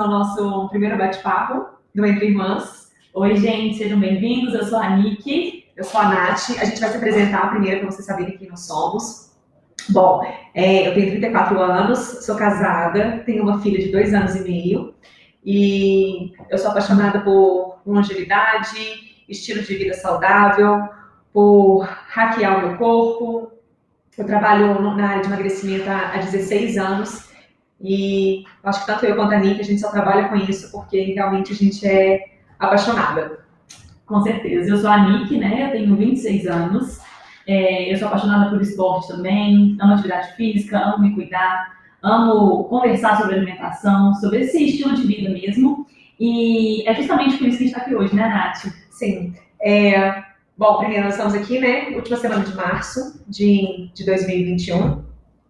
ao nosso primeiro bate-papo do Entre Irmãs. Oi, gente, sejam bem-vindos. Eu sou a Nick. Eu sou a Nath. A gente vai se apresentar primeiro para vocês saberem quem nós somos. Bom, é, eu tenho 34 anos, sou casada, tenho uma filha de dois anos e meio e eu sou apaixonada por longevidade, estilo de vida saudável, por hackear o meu corpo. Eu trabalho na área de emagrecimento há 16 anos e acho que tanto eu quanto a Nick, a gente só trabalha com isso porque realmente a gente é apaixonada. Com certeza. Eu sou a Nick, né? Eu tenho 26 anos. É, eu sou apaixonada por esporte também, amo atividade física, amo me cuidar, amo conversar sobre alimentação, sobre esse estilo de vida mesmo. E é justamente por isso que a gente está aqui hoje, né, Nath? Sim. É, bom, primeiro nós estamos aqui, né? Última semana de março de, de 2021.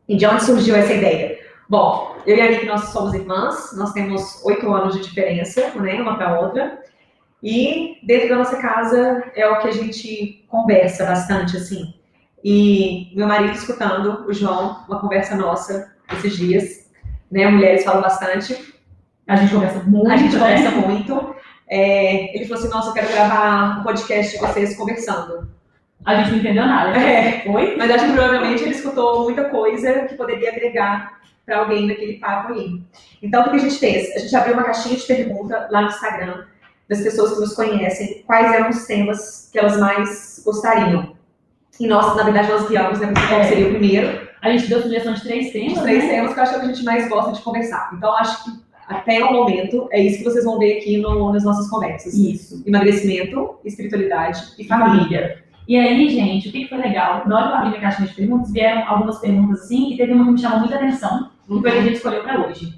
E de onde surgiu essa ideia? Bom, eu e a Nick, nós somos irmãs, nós temos oito anos de diferença, né, uma para outra. E dentro da nossa casa é o que a gente conversa bastante, assim. E meu marido escutando, o João, uma conversa nossa esses dias, né, mulheres falam bastante. A gente conversa muito. A gente né? conversa muito. É, ele falou assim, nossa, eu quero gravar um podcast de vocês conversando. A gente não entendeu nada. É, Foi? mas acho que provavelmente ele escutou muita coisa que poderia agregar para alguém naquele papo aí. Então, o que a gente fez? A gente abriu uma caixinha de pergunta lá no Instagram das pessoas que nos conhecem, quais eram os temas que elas mais gostariam. E nós, na verdade, nós guiamos, né, qual É. seria o primeiro. A gente deu sugestão de três temas, Os três né? temas que eu acho que a gente mais gosta de conversar. Então, acho que até o momento é isso que vocês vão ver aqui no- nas nossas conversas. Isso. Emagrecimento, espiritualidade e família. E aí, gente, o que foi legal? Na hora que eu abri minha caixinha de perguntas, vieram algumas perguntas assim, e teve uma que me chamou muita atenção, foi a que a gente escolheu para hoje.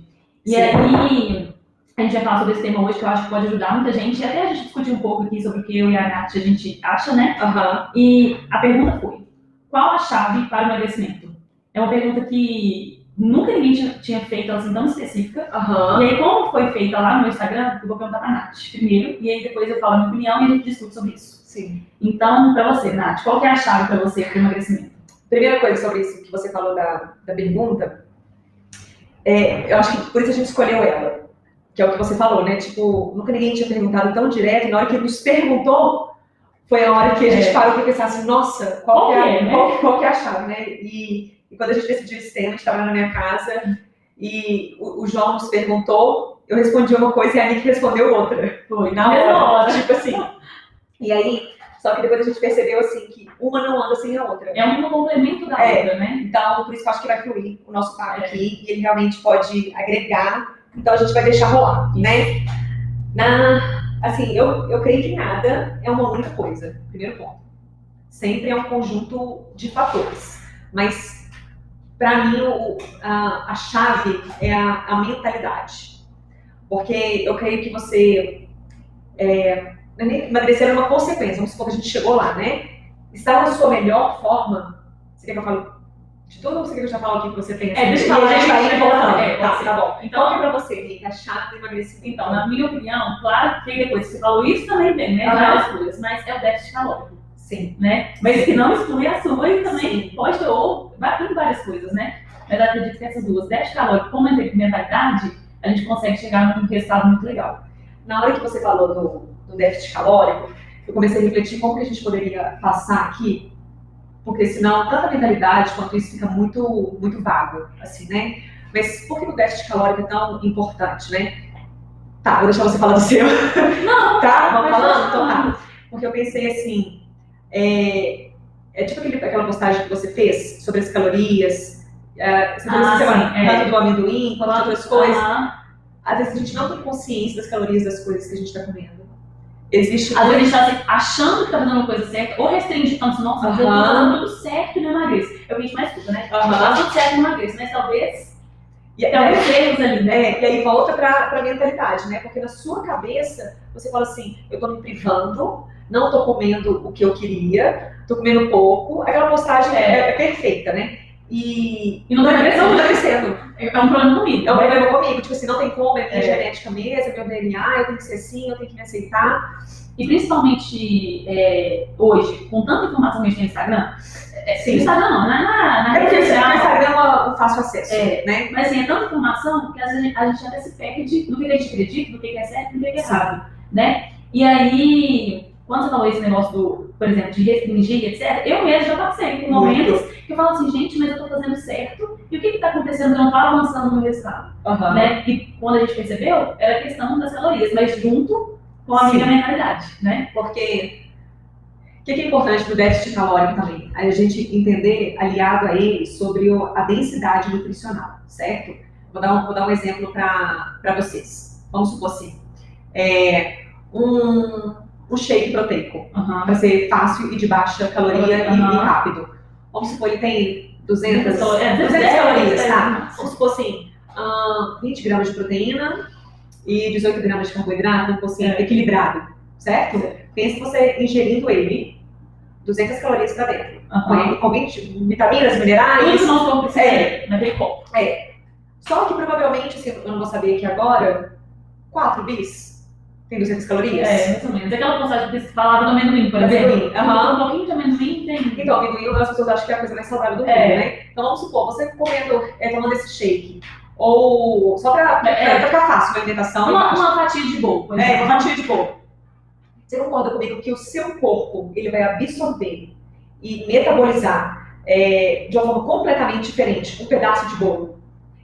E Sim. aí, a gente vai falar sobre esse tema hoje, que eu acho que pode ajudar muita gente, e até a gente discutir um pouco aqui sobre o que eu e a Nath a gente acha, né? Aham. E a pergunta foi: qual a chave para o emagrecimento? É uma pergunta que nunca ninguém tinha, feito assim tão específica. Aham. E aí, como foi feita lá no Instagram, eu vou perguntar para a Nath primeiro, e aí depois eu falo a minha opinião e a gente discute sobre isso. Sim. Então, para você, Nath, qual que é a chave para você para o emagrecimento? Primeira coisa sobre isso que você falou da, da pergunta, é, eu acho que por isso a gente escolheu ela, que é o que você falou, né? Tipo, nunca ninguém tinha perguntado tão direto, e na hora que ele nos perguntou, foi a hora que a gente É. parou para pensar assim, nossa, qual, Qual que é, que é, né? qual, qual que é a chave, né? E, e quando a gente decidiu esse tema, a gente estava na minha casa, e o, o João nos perguntou, eu respondi uma coisa e a Nick respondeu outra. Foi, Na mesma hora, tipo assim. E aí, só que depois a gente percebeu assim que uma não anda sem a outra. É um complemento da É. outra, né? Então, por isso que eu acho que vai fluir o nosso papo É. aqui e ele realmente pode agregar. Então, a gente vai deixar rolar, né? Na, assim, eu, eu creio que nada é uma única coisa, primeiro ponto. Sempre é um conjunto de fatores. Mas, para mim, o- a, a chave é a, a mentalidade. Porque eu creio que você. É, emagrecer é uma consequência. Vamos supor que a gente chegou lá, né? Estar na sua melhor forma. Você quer que eu fale de tudo ou você quer que eu já falo aqui que você pensa? É, deixa eu falar, a gente a vai voltando. voltando. É, tá, tá bom. Então- Qual que é pra você, Rita, a chave do emagrecimento? Então, na minha opinião, claro que depois você falou isso também tem, né? Aham. Várias coisas, mas é o déficit calórico, Sim. né? Mas que não exclui a sua e também Sim. pode ter ou vai ter várias coisas, né? Mas eu acredito que essas duas, déficit calórico com mentalidade, a gente consegue chegar num resultado muito legal. Na hora que você falou do, do déficit calórico, eu comecei a refletir como que a gente poderia passar aqui, porque senão tanto a mentalidade quanto isso fica muito, muito vago, assim, né? Mas por que o déficit calórico é tão importante, né? Tá, vou deixar você falar do seu. Não, Tá? Vamos falando? Então tá. Porque eu pensei assim, é, é tipo aquele, aquela postagem que você fez sobre as calorias, é, você Ah, semana, é. tanto do amendoim quanto de outras coisas. Às vezes a gente não tem consciência das calorias das coisas que a gente está comendo. Existe Às vezes a gente tá assim, achando que tá fazendo a coisa certa, ou restringe, falando assim, nossa, mas eu tô fazendo tudo certo e não emagreço. É o que a gente mais escuta, né? Aham. Faz tudo certo e não emagreço, mas talvez E, tem alguns erros ali, né? é, e aí volta para a mentalidade, né? Porque na sua cabeça você fala assim: eu tô me privando, não tô comendo o que eu queria, tô comendo pouco. Aquela postagem é, é perfeita, né? E, E não não crescendo. tá crescendo. É um problema comigo. É um problema comigo, tipo assim, não tem como, é minha É. genética mesmo, é meu DNA, eu tenho que ser assim, eu tenho que me aceitar. E principalmente é, hoje, com tanta informação que a gente tem no Instagram, é, Sim. no Instagram não, na, na, na É rede social. Instagram é uma- um fácil acesso, É. né? Mas assim, é tanta informação que às vezes a gente até se perde no que a gente acredita, no que é certo e no que é errado, né? E aí, quando você falou esse negócio do, por exemplo, de restringir, etc., eu mesmo já passei por momentos que eu falo assim, gente, mas eu tô fazendo certo, e o que que tá acontecendo eu não tô avançando no meu resultado? Aham. né? E quando a gente percebeu, era a questão das calorias, mas junto com a minha Sim. mentalidade, né? Porque o que é importante do déficit calórico também? A gente entender, aliado a ele, sobre a densidade nutricional, certo? Vou dar um, vou dar um exemplo para vocês. Vamos supor assim, é, um, um shake proteico, Aham. para ser fácil e de baixa caloria e- e, Aham. rápido. Vamos supor, ele tem 200, É, 200 calorias, é, tá? é. Vamos supor assim, ah, 20 gramas de proteína e 18 gramas de carboidrato, vamos supor assim, É. equilibrado, certo? Pense você ingerindo ele, 200 calorias para dentro. Aham. Com, com 20 vitaminas, Tudo minerais. que o nosso corpo precisa É. naquele copo. Só que provavelmente, assim, eu não vou saber aqui agora, 4 bis tem 200 calorias. É, mais ou menos. Aquela postagem que você falava do amendoim, por exemplo. Amendoim, aham. Um pouquinho de amendoim tem. Então, amendoim, as pessoas acham que é a coisa mais saudável do mundo, É. né? Então, vamos supor, você comendo, é, tomando esse shake, ou só pra, É. pra ficar fácil a alimentação, Uma, uma fatia de bolo, por É, exemplo. uma fatia de bolo. Você concorda comigo que o seu corpo ele vai absorver e metabolizar é, de uma forma completamente diferente um pedaço de bolo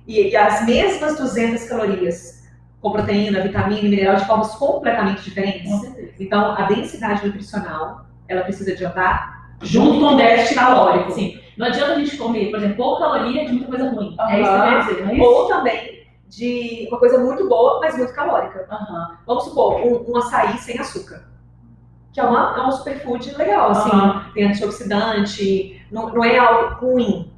e, e as mesmas 200 calorias com proteína, vitamina e mineral de formas completamente diferentes? Com. Então, a densidade nutricional ela precisa de andar Junto com o déficit calórico. Sim. Não adianta a gente comer, por exemplo, pouca caloria de muita coisa ruim. É isso que eu quero dizer, não é isso? Ou também de uma coisa muito boa, mas muito calórica. Aham. Vamos supor, um, um açaí sem açúcar. Que é uma, é uma superfood legal, assim. Tem antioxidante, não, não é algo ruim,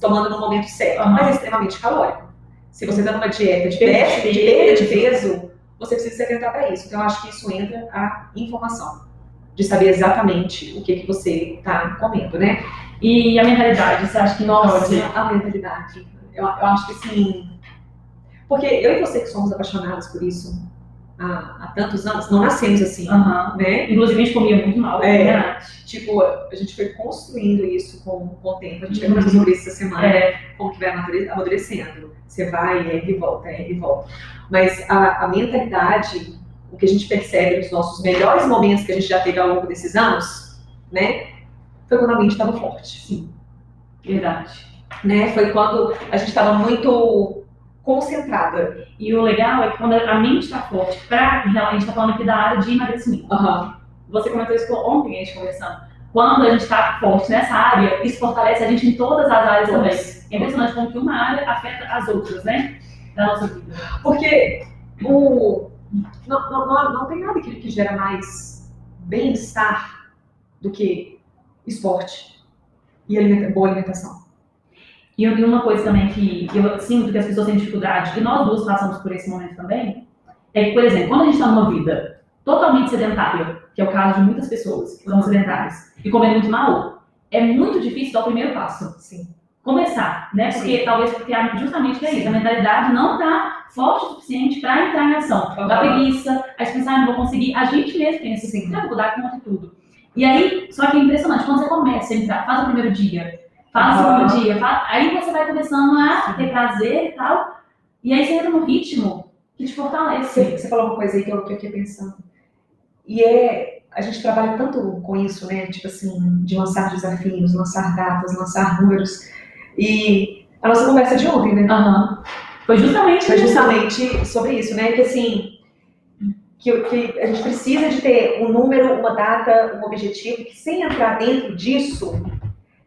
tomando no momento certo, mas é extremamente calórico. Se você está numa dieta de Perda de perda de, perda de peso. você precisa se atentar para isso. Então, eu acho que isso entra a informação. De saber exatamente o que, que você está comendo, né? E a mentalidade, você acha que Nossa, a mentalidade. Eu, eu acho que assim. Porque eu e você que somos apaixonados por isso há, há tantos anos, não nascemos assim, né? Inclusive, a gente comia muito mal, É. né? Tipo, a gente foi construindo isso com, com o tempo. A gente vai conversar sobre isso essa semana, É. como que vai amadure- amadurecendo. Você vai, erra e volta, erra e volta. Mas a, a mentalidade, o que a gente percebe nos nossos melhores momentos que a gente já teve ao longo desses anos, né? Foi quando a mente estava forte. Sim. Verdade. né? Foi quando a gente estava muito concentrada. E o legal é que quando a mente está forte, pra, a gente está falando aqui da área de emagrecimento. Você comentou isso ontem, a gente conversando. Quando a gente está forte nessa área, isso fortalece a gente em todas as áreas também. É impressionante como que uma área afeta as outras, né? Da nossa vida. Porque o, não, não, não, não tem nada que, que gera mais bem-estar do que esporte e alimenta- boa alimentação. E eu uma coisa também que eu sinto que as pessoas têm dificuldade, e nós duas passamos por esse momento também, é que, por exemplo, quando a gente está numa vida totalmente sedentária, que é o caso de muitas pessoas que são sedentárias, e comendo muito mal, é muito difícil dar o primeiro passo. Sim. Começar, né? Porque Sim. talvez porque a- justamente é isso, a mentalidade não está forte o suficiente para entrar em ação. Dá preguiça, a gente pensa, ah, não vou conseguir. A gente mesmo pensa assim, não, vou dar conta de tudo. E aí, só que é impressionante, quando você começa a entrar, faz o primeiro dia, faz o Aham. segundo dia, faz- aí você vai começando a ter prazer e tal, e aí você entra num ritmo que te fortalece. Você, você falou uma coisa aí que eu, que eu fiquei pensando. E é. A gente trabalha tanto com isso, né? Tipo assim, de lançar desafios, lançar datas, lançar números. E a nossa conversa de ontem, né? Aham. Foi justamente Foi justamente sobre isso, né? Que assim, que, que a gente precisa de ter um número, uma data, um objetivo, que sem entrar dentro disso,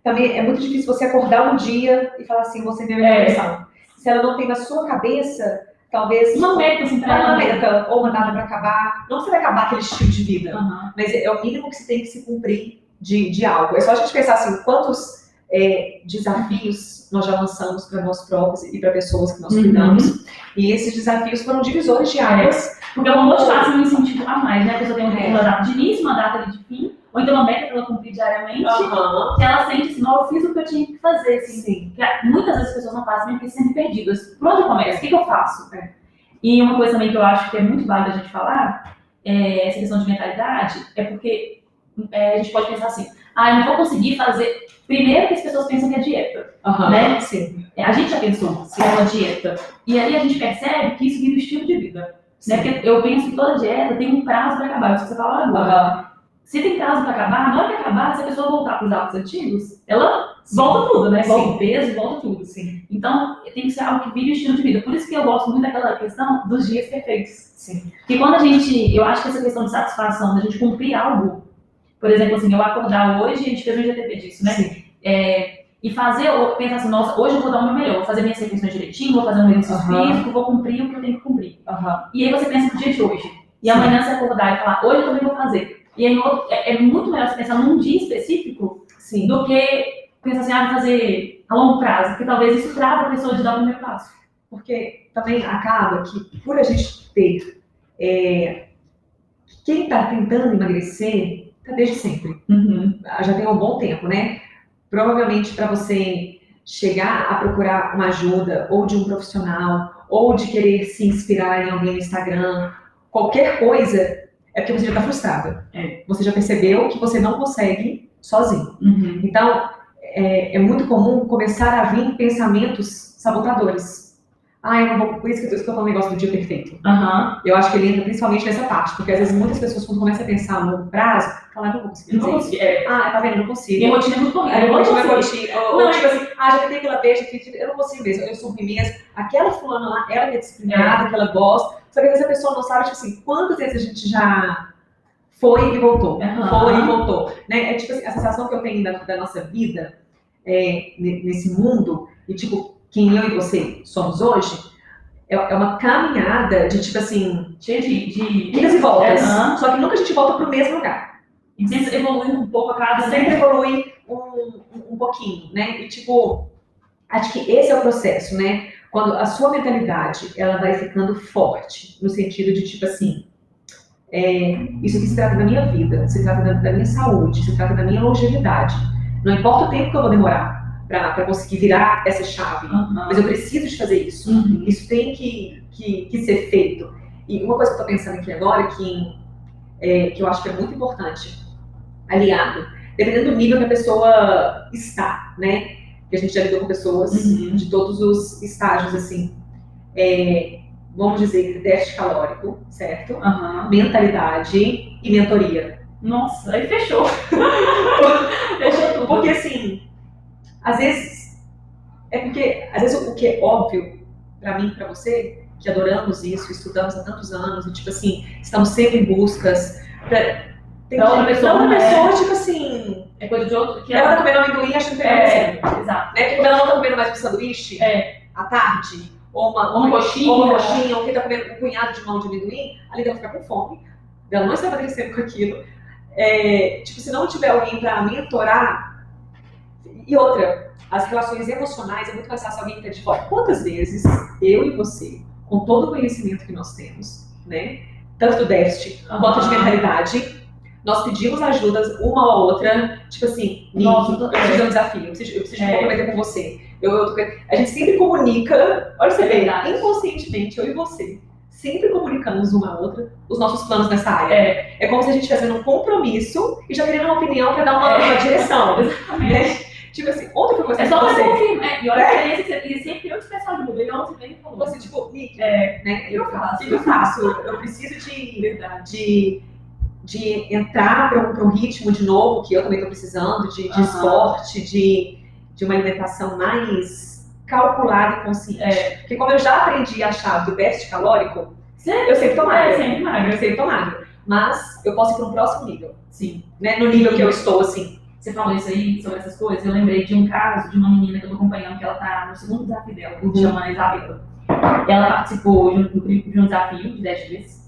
também é muito difícil você acordar um dia e falar assim, você tem a minha É. Se ela não tem na sua cabeça, talvez Uma meta, assim, pra uma meta ou uma data para acabar. Não que você vai acabar aquele estilo de vida, Aham. mas é o mínimo que você tem que se cumprir de, de algo. É só a gente pensar assim, quantos é, desafios nós já lançamos para nós próprios e para pessoas que nós Uhum. cuidamos. E esses desafios foram divisores de águas. Porque é uma motivação e um incentivo a mais, né? A pessoa tem É. uma data de início, uma data de fim, ou então uma meta para ela cumprir diariamente, Aham. que ela sente assim, não, eu fiz o que eu tinha que fazer, assim, Sim. que muitas vezes as pessoas não fazem porque se sentem perdidas. Por onde eu começo? O que, que eu faço? É. E uma coisa também que eu acho que é muito válida a gente falar, é essa questão de mentalidade, é porque é, a gente pode pensar assim, ah, eu não vou conseguir fazer. Primeiro que as pessoas pensam que é dieta. Aham. Né? Sim. É, A gente já pensou que é uma dieta. E aí a gente percebe que isso vira um estilo de vida. Né? Porque eu penso que toda dieta tem um prazo para acabar, isso que você falou agora. Aham. Se tem prazo para acabar, na hora que acabar, se a pessoa voltar para os hábitos antigos, ela volta tudo, né? Volta Sim. o peso, volta tudo. Sim. Então, tem que ser algo que vire o estilo de vida. Por isso que eu gosto muito daquela questão dos dias perfeitos. Sim. Porque quando a gente, eu acho que essa questão de satisfação, da gente cumprir algo, por exemplo, assim, eu acordar hoje, a gente fez um GTP disso, né? Sim. É, e fazer, pensar assim, nossa, hoje eu vou dar o meu melhor, vou fazer minhas refeições direitinho, vou fazer um exercício Aham. físico, vou cumprir o que eu tenho que cumprir. Aham. E aí você pensa no dia de hoje. E Sim. amanhã você acordar e falar, hoje eu também vou fazer. E aí é, é muito melhor pensar num dia específico Sim. do que pensar assim, ah, vou fazer a longo prazo, porque talvez isso trava a pessoa de dar o primeiro passo. Porque também acaba que, por a gente ter. é, quem está tentando emagrecer está desde sempre. Uhum. Já tem um bom tempo, né? Provavelmente para você chegar a procurar uma ajuda, ou de um profissional, ou de querer se inspirar em alguém no Instagram, qualquer coisa, é porque você já está frustrada. É. Você já percebeu que você não consegue sozinho. Uhum. Então, é, é muito comum começar a vir pensamentos sabotadores. Ah, eu não vou. Por isso que eu estou falando o negócio do dia perfeito. Aham. Eu acho que ele entra principalmente nessa parte, porque às vezes muitas pessoas, quando começam a pensar longo prazo, falam, ah, não vou conseguir. Não conseguir. É. Ah, tá vendo? Não consigo. Minha rotina é muito corrida. Vou vou uma conseguir. rotina. Não, tipo assim, ah, já tentei aquela beijo, eu não consigo mesmo, eu sou mesmo. Aquela fulana lá, ela é disciplinada, que ela gosta. Só que às vezes a pessoa não sabe, tipo assim, quantas vezes a gente já foi e voltou. Aham. Foi e voltou. Né? É tipo assim, a sensação que eu tenho da, da nossa vida é, ne- nesse mundo, e tipo, quem eu e você somos hoje, é, é uma caminhada de tipo assim, Cheio de, de... idas e voltas. Aham. Só que nunca a gente volta pro mesmo lugar. E sempre evoluindo um pouco a cada Sempre evolui um, um, um pouquinho, né? E tipo, acho que esse é o processo, né? Quando a sua mentalidade ela vai ficando forte, no sentido de tipo assim, é, isso aqui se trata da minha vida, se trata da, da minha saúde, se trata da minha longevidade. Não importa o tempo que eu vou demorar para conseguir virar essa chave, Aham. mas eu preciso de fazer isso. Uhum. Isso tem que, que, que ser feito. E uma coisa que eu estou pensando aqui agora, que, é, que eu acho que é muito importante, aliado, dependendo do nível que a pessoa está, né? Que a gente já lidou com pessoas Uhum. de todos os estágios, assim. É, vamos dizer, déficit calórico, certo? Aham. Mentalidade e mentoria. Nossa, aí fechou. fechou tudo. Porque assim, às vezes é porque às vezes o que é óbvio pra mim, e pra você, que adoramos isso, estudamos há tantos anos e tipo assim, estamos sempre em buscas pra, tem Pra outra que- pessoa, pra outra né? pessoa, tipo assim, É coisa de outro que ela tá é. comendo amendoim achando que é, É, exato. né? Porque ela não tá comendo mais um sanduíche É. à tarde, ou uma, Uma coxinha. ou uma coxinha, ou que tá comendo um punhado de mão de amendoim, ali deve ficar com fome. Ela não estava crescendo com aquilo. É, tipo, se não tiver alguém para mentorar. E outra, as relações emocionais é muito mais fácil alguém que tá de fora. Quantas vezes eu e você, com todo o conhecimento que nós temos, né? Tanto do déficit quanto de mentalidade, nós pedimos ajudas uma ou outra, tipo assim, Nossa, eu tô- preciso de um desafio, eu preciso, eu preciso É. me comprometer com você. Eu, eu tô a gente sempre comunica, olha você É vê, verdade. inconscientemente, eu e você, sempre comunicamos uma a outra os nossos planos nessa área. É, É como se a gente fazendo um compromisso e já querendo uma opinião para dar uma, É. uma direção. exatamente. né? Tipo assim, ontem foi É conversar só com você. confirmar. É, E olha a experiência que você sempre tem outro especial de. Ele ontem veio e falou. Você, tipo, Nick, É, né? eu faço. O que eu faço? Eu preciso de, verdade. de, de entrar para um, pra um ritmo de novo, que eu também estou precisando, de, de Aham. esporte, de, de uma alimentação mais calculada e consciente. É. Porque como eu já aprendi a chave do déficit calórico, Sempre, eu sempre tô é, sempre magra. Eu sempre tô magra. Mas eu posso ir para um próximo nível. Sim. Né? No nível que eu estou, assim. Você falou isso aí, sobre essas coisas, eu lembrei de um caso de uma menina que eu tô acompanhando, que ela tá no segundo desafio dela, que Uhum. chama Isabela. Ela participou de um, de um desafio de 10 dias,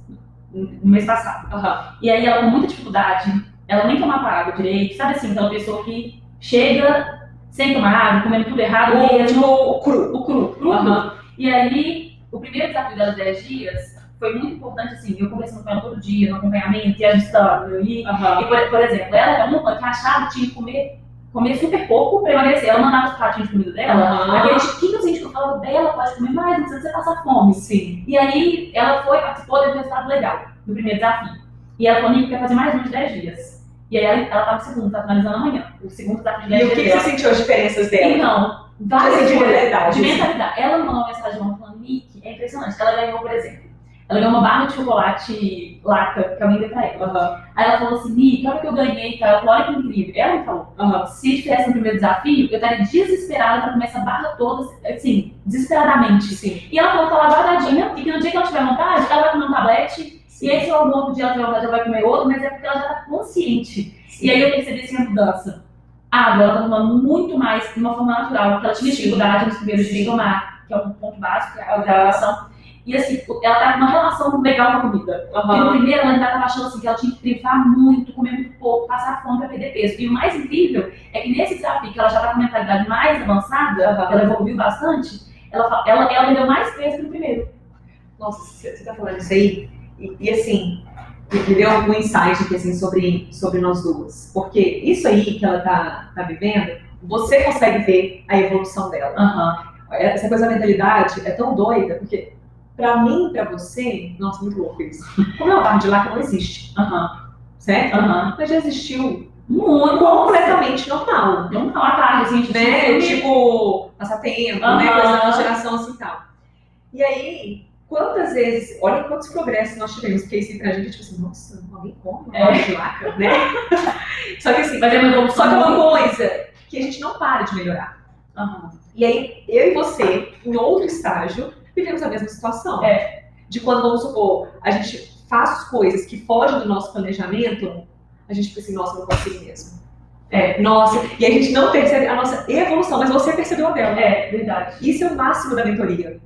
no mês passado. Aham. E aí ela com muita dificuldade, ela nem tomava água direito, sabe assim, aquela pessoa que chega sem tomar água, comendo tudo errado O, mesmo, tipo, o cru. o cru, cru, Aham. E aí, o primeiro desafio dela de 10 dias foi muito importante, assim, eu conversando com ela todo dia, no acompanhamento, e ajustando, e, Aham. e por, por exemplo, ela era uma que achava que tinha que comer, comer super pouco emagrecer. Ela mandava os pratinhos de comida dela, Aham. aquele tiquinho que eu falava dela, pode comer mais, não precisa você passar fome. Sim. E aí ela foi, participou do resultado legal, do primeiro desafio. E ela falou, Nico, quer fazer mais um de 10 dias. E aí ela, ela tá no segundo, tá finalizando amanhã. O segundo desafio de 10 E o dias que, que você sentiu as diferenças dela? Então, várias Assim, de mentalidade, De assim. mentalidade. Ela mandou uma mensagem falando, Nick, é impressionante. Ela ganhou, por exemplo, ela ganhou uma barra de chocolate laca que alguém deu pra ela. Aham. Aí ela falou assim, Nick, olha o que eu ganhei, cara. Ela falou, olha que incrível. Ela me falou, Aham. se tivesse no primeiro desafio, eu estaria desesperada pra comer essa barra toda, assim, desesperadamente. Sim. E ela falou que ela guardadinha e que no dia que ela tiver vontade, ela vai comer um tablete. E aí, se algum outro dia ela tiver vontade, ela vai comer outro, mas é porque ela já tá consciente. E aí eu percebi assim a mudança. Água, ela tá tomando muito mais de uma forma natural, porque ela tinha Sim. dificuldade nos primeiros dias de tomar, que é um ponto básico, que é a hidratação. E assim, ela tá com uma relação legal com a comida. Porque no Aham. primeiro ela ainda estava achando assim, que ela tinha que privar muito, comer muito pouco, passar fome para perder peso. E o mais incrível é que nesse desafio, que ela já está com mentalidade mais avançada, Aham. ela evoluiu bastante, ela, ela, ela perdeu mais peso que no primeiro. Nossa, você você tá falando isso aí, e, e assim, me deu um insight aqui, assim, sobre, sobre nós duas. Porque isso aí que ela tá, tá vivendo, você consegue ver a evolução dela. Aham. Essa coisa da mentalidade é tão doida, porque pra mim, pra você, nossa, muito louco isso. Como é uma barra de laca, não existe, Aham. certo? Aham. Mas já existiu Muito completamente normal. Não tá uma tarde, assim, gente né? Tipo, passatempo, né? Aham. Coisa da geração assim e tal. E aí, quantas vezes, olha quantos progressos nós tivemos, porque isso pra gente é tipo assim, nossa, alguém come uma É. barra de laca, né? Só que assim, Mas é uma só que é uma coisa que a gente não para de melhorar. Aham. E aí, eu e você, em outro estágio, vivemos a mesma situação. É. De quando, vamos supor, a gente faz coisas que fogem do nosso planejamento, a gente fica assim, nossa, não consigo mesmo. É, nossa, e a gente não percebe a nossa evolução, mas você percebeu a dela. É, verdade. Isso é o máximo da mentoria.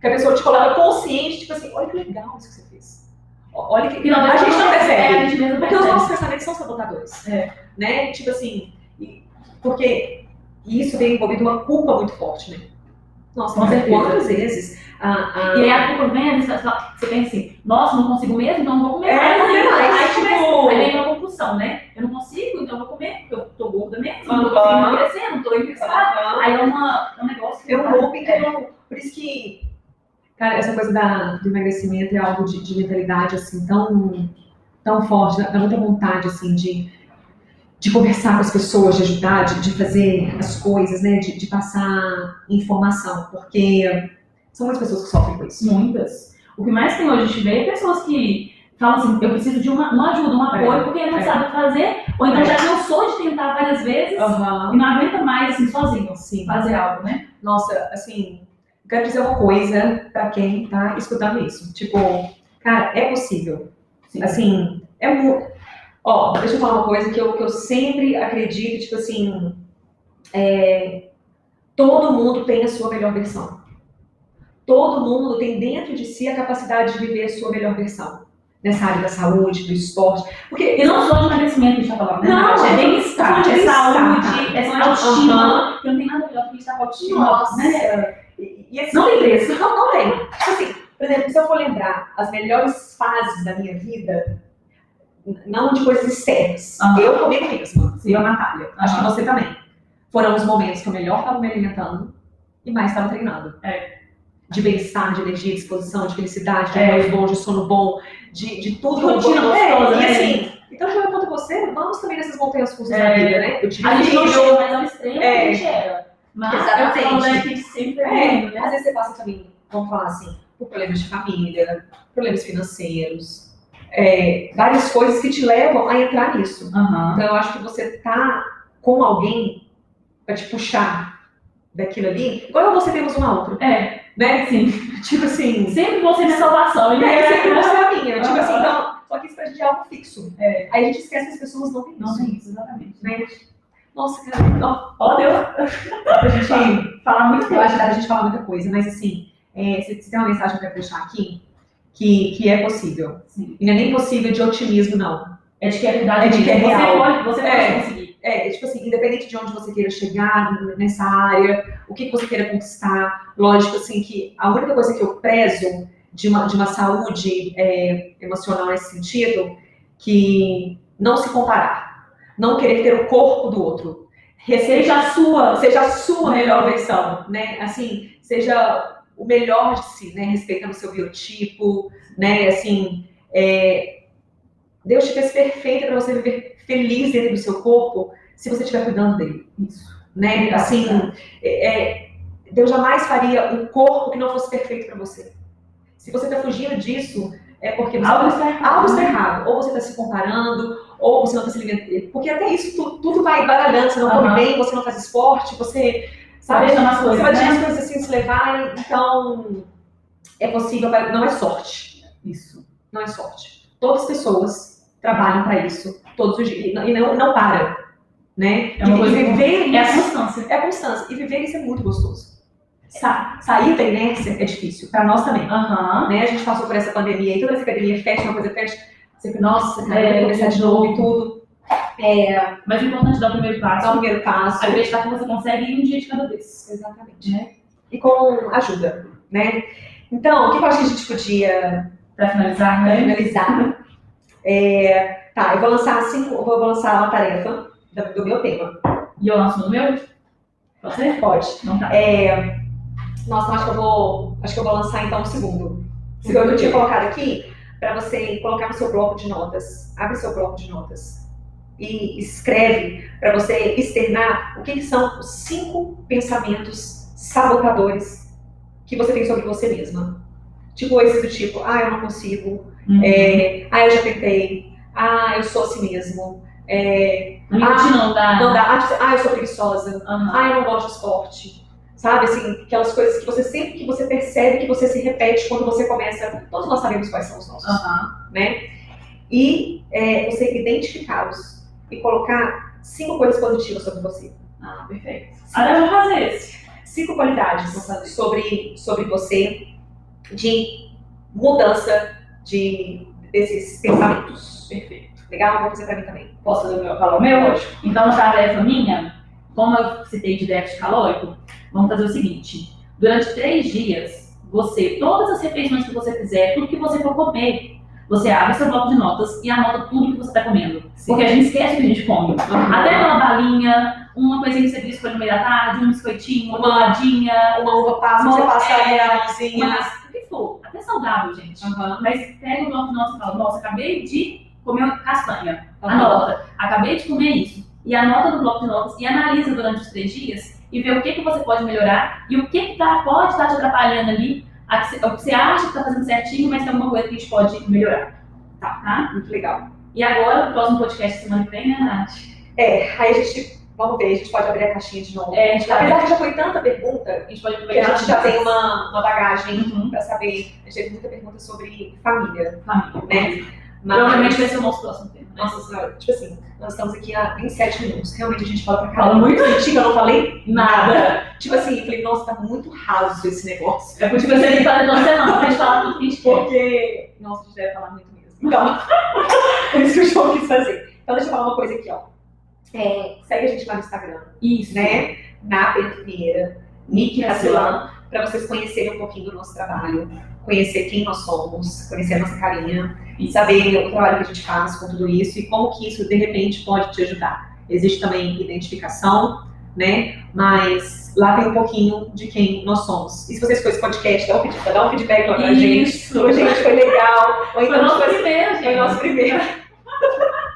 Que a pessoa te coloca consciente, tipo assim, olha que legal isso que você fez. Olha que. Não, a gente não É, a percebe. gente mesmo Porque os percebe. nossos pensamentos são sabotadores. É. Né? Tipo assim, porque isso vem envolvido uma culpa muito forte, né? Nossa, Com mas certeza. quantas vezes a, a- E aí a culpa vem, você pensa assim, nossa, não consigo mesmo, então não vou comer É, mais. não comer mais, Aí, tipo- começa- aí vem uma compulsão, né? Eu não consigo, então eu vou comer, porque eu tô gorda mesmo, não tô conseguindo emagrecer, não tô emagrecendo. Aí é, uma, é um negócio que É um vai- looping que não. Por isso que, cara, essa coisa da, do emagrecimento é algo de, de mentalidade, assim, tão, tão forte, dá muita vontade, assim, de, de conversar com as pessoas, de ajudar, de, de fazer as coisas, né, de, de passar informação, porque são muitas pessoas que sofrem com isso. Muitas. O que mais tem hoje a gente vê é pessoas que falam assim, eu preciso de uma, uma ajuda, um apoio, É, porque não é. sabe fazer, ou então É. já cansou de tentar várias vezes Aham. e não aguenta mais, assim, sozinho, Sim. fazer algo, né? Nossa, assim, quero dizer uma coisa pra quem tá escutando isso. Tipo, cara, é possível. Sim. Assim, é muito. Ó, deixa eu falar uma coisa que eu, que eu sempre acredito, tipo assim, é, todo mundo tem a sua melhor versão. Todo mundo tem dentro de si a capacidade de viver a sua melhor versão. Nessa área da saúde, do esporte. Porque E não só de emagrecimento que a gente tá falando, né? Não, é é bem-estar, é bem-estar, saúde, é autoestima, que não tem nada melhor que a gente estar com autoestima, Nossa. né? E, e assim, Não tem preço. Não, não tem. Tipo assim, por exemplo, se eu for lembrar as melhores fases da minha vida, não de coisas externas, Aham. eu comigo mesma, eu e a Natália, acho que você também. Foram os momentos que eu melhor estava me alimentando e mais estava treinando. É. De bem-estar, de energia, de disposição, de felicidade, de É. bom, de sono bom, de, de tudo. De rotina É, gostosa, E né? assim, então eu conto você, vamos também nessas montanhas russas É. da vida, né? Eu tive A gente não chega mais ao extremo É. que a gente era. Mas Exatamente. eu falo, né, que sempre é, É, né? às vezes você passa também, vamos falar assim, por problemas de família, problemas financeiros, é, várias coisas que te levam a entrar nisso. Aham. Então eu acho que você tá com alguém pra te puxar daquilo ali, igual você temos um ao outro, É, né? sim. Tipo assim, Sempre você minha salvação. E é, é, sempre você é a minha. Tipo assim, então, só que isso pra gente é algo fixo. É. Aí a gente esquece que as pessoas não têm Não isso. tem isso, exatamente. Né? Nossa, cara, ó, Ó, deu pra gente falar muito Eu acho que pra gente falar muita coisa, mas assim, é, se, se tem uma mensagem quero deixar aqui, que, que é possível. Sim. E não é nem possível de otimismo, não. É de que é verdade. É de que é real. Você pode, você É. pode conseguir. É, tipo assim, independente de onde você queira chegar nessa área, o que, que você queira conquistar, lógico assim que a única coisa que eu prezo de uma, de uma saúde é, emocional nesse sentido, que não se comparar, não querer ter o corpo do outro, seja a sua, seja a sua melhor versão, né? Assim, seja o melhor de si, né? Respeitando o seu biotipo, né? Assim, é, Deus te fez perfeita para você viver feliz dentro do seu corpo, se você estiver cuidando dele. Isso. Né? Assim, é, é, Deus jamais faria um corpo que não fosse perfeito para você. Se você está fugindo disso, é porque algo, tá, está errado, algo está errado. Ou você está se comparando, ou você não está se alimentando. Porque até isso tudo, tudo vai baralhando. Você não come bem, você não faz esporte, você. Sabe, vai as coisas, você vai deixando né? as coisas assim se levarem. Então, é possível, não é sorte. Isso. Não é sorte. Todas as pessoas trabalham para isso todos os dias. E não, não para. Né? É uma e coisa viver É a constância. é a constância. E viver isso é muito gostoso. Sa sair da inércia é difícil. Para nós também. Aham. Né? A gente passou por essa pandemia e toda essa academia fecha, uma coisa fecha. Sempre, nossa, cara, É, começar de novo e tudo. É, Mas o importante é dar o primeiro dar o passo, primeiro passo. acreditar que você consegue ir um dia de cada vez. Exatamente. Né? E com ajuda, né? Então, o que eu acho que a gente podia Pra finalizar, para né? finalizar? É, tá, eu vou lançar cinco, eu vou lançar uma tarefa do, do meu tema. E eu lanço no meu? Pode ser? Pode. Não tá. É, nossa, acho que eu vou. Acho que eu vou lançar então o segundo. O segundo eu tinha colocado aqui para você colocar no seu bloco de notas. Abre seu bloco de notas e escreve para você externar o que, que são os cinco pensamentos sabotadores que você tem sobre você mesma. Tipo esses do tipo, ah, eu não consigo, Uhum. é, ah, eu já tentei, ah, eu sou assim mesmo, é, rotina não dá. não dá, ah, eu sou preguiçosa, Aham. ah, eu não gosto de esporte. Sabe, assim, aquelas coisas que você sempre que você percebe que você se repete quando você começa. Todos nós sabemos quais são os nossos, Aham. né? E é, você identificá-los e colocar cinco coisas positivas sobre você. Ah, perfeito. Agora eu vou fazer esse. Cinco qualidades sobre, sobre você de mudança de, desses pensamentos. Perfeito. Legal? Vou fazer pra mim também. Posso fazer o meu, falar o meu? Então, uma tarefa minha, como eu citei de déficit calórico, vamos fazer o seguinte. Durante três dias, você, todas as refeições que você fizer, tudo que você for comer, você abre seu bloco de notas e anota tudo que você está comendo. Porque a gente esquece o que a gente come. Até uma balinha, uma coisinha que você biscoito no meio da tarde, um biscoitinho, uma boladinha, Uma uva passa, Uma- você passa é, a o que for. Até saudável, gente. Aham. Mas pega o bloco de notas e fala, nossa, acabei de comer uma castanha. Aham. Anota, acabei de comer isso. E anota no bloco de notas e analisa durante os três dias e vê o que, que você pode melhorar e o que, que tá, pode estar te atrapalhando ali, a que você- o que você acha que está fazendo certinho, mas tem alguma coisa que a gente pode melhorar. Tá, tá? Muito legal. E agora, o próximo podcast semana que vem, né, Nath? É, aí a gente, vamos ver, a gente pode abrir a caixinha de novo. É, a gente Apesar que já foi tanta pergunta, A gente pode que a gente já tem uma, uma bagagem Uhum. pra saber. A gente teve muita pergunta sobre família, família. né? Provavelmente vai ser o nosso próximo? Nossa senhora, tipo assim, nós estamos aqui há 27 minutos. Realmente a gente fala pra Fala caramba. muito. que eu não falei Nada. Tipo assim, eu falei, nossa, tá muito raso esse negócio. É por isso que você que fazer toda semana pra gente falar tudo que a gente. Porque, nossa, a gente deve falar muito mesmo. Então, por isso que o João quis fazer. Então, deixa eu falar uma coisa aqui, ó. É, segue a gente lá no Instagram, Isso. né? Na Bento Pinheira, Nick Racilan, para vocês conhecerem um pouquinho do nosso trabalho, conhecer quem nós somos, conhecer a nossa carinha, e saber o trabalho que a gente faz com tudo isso e como que isso, de repente, pode te ajudar. Existe também identificação, né? Mas lá tem um pouquinho de quem nós somos. E se vocês for esse podcast, dá um feedback, dá um feedback lá pra gente. Isso. Ô, gente, foi legal. Ou Foi então, o nosso tipo assim, primeiro, gente. foi nosso primeiro.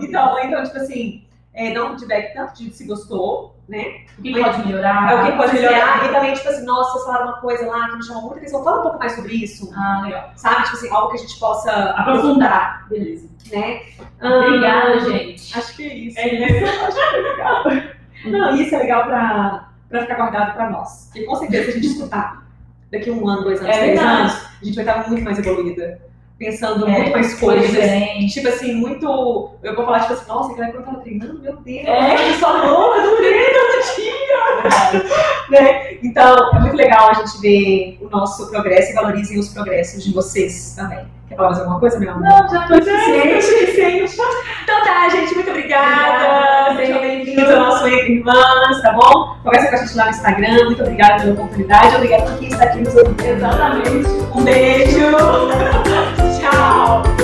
Então, ou então, tipo assim, é, dá um feedback tanto de se gostou, né? O que pode melhorar? É o que pode melhorar. E também, tipo assim, nossa, vocês falaram uma coisa lá que me chamou muita atenção. Fala um pouco mais sobre isso. Ah, legal. Sabe? Tipo assim, algo que a gente possa Aprofundar. Beleza. né? Obrigada, Ah, gente. Acho que é isso. É né? Acho que é legal. Não, isso é legal pra, pra ficar guardado pra nós. Porque com certeza, se a gente escutar daqui um ano, dois anos, É três anos, a gente vai estar muito mais evoluída. Pensando É, muito mais coisa coisas. diferente. Tipo assim, muito. Eu vou falar, tipo assim, nossa, aquela época eu tava treinando, meu Deus, É. eu só louca, eu treino todo dia. né? Então, é muito legal a gente ver o nosso progresso e valorizem os progressos de vocês também. Quer falar mais alguma coisa, meu amor? Não, já foi suficiente. suficiente. Então tá, gente, muito obrigada. Obrigada. Sejam bem-vindos ao nosso Entre Irmãs, tá bom? Conversa com a gente lá no Instagram. Muito obrigada pela oportunidade. Obrigada por quem está aqui nos ouvindo. Exatamente. Um beijo. Oh.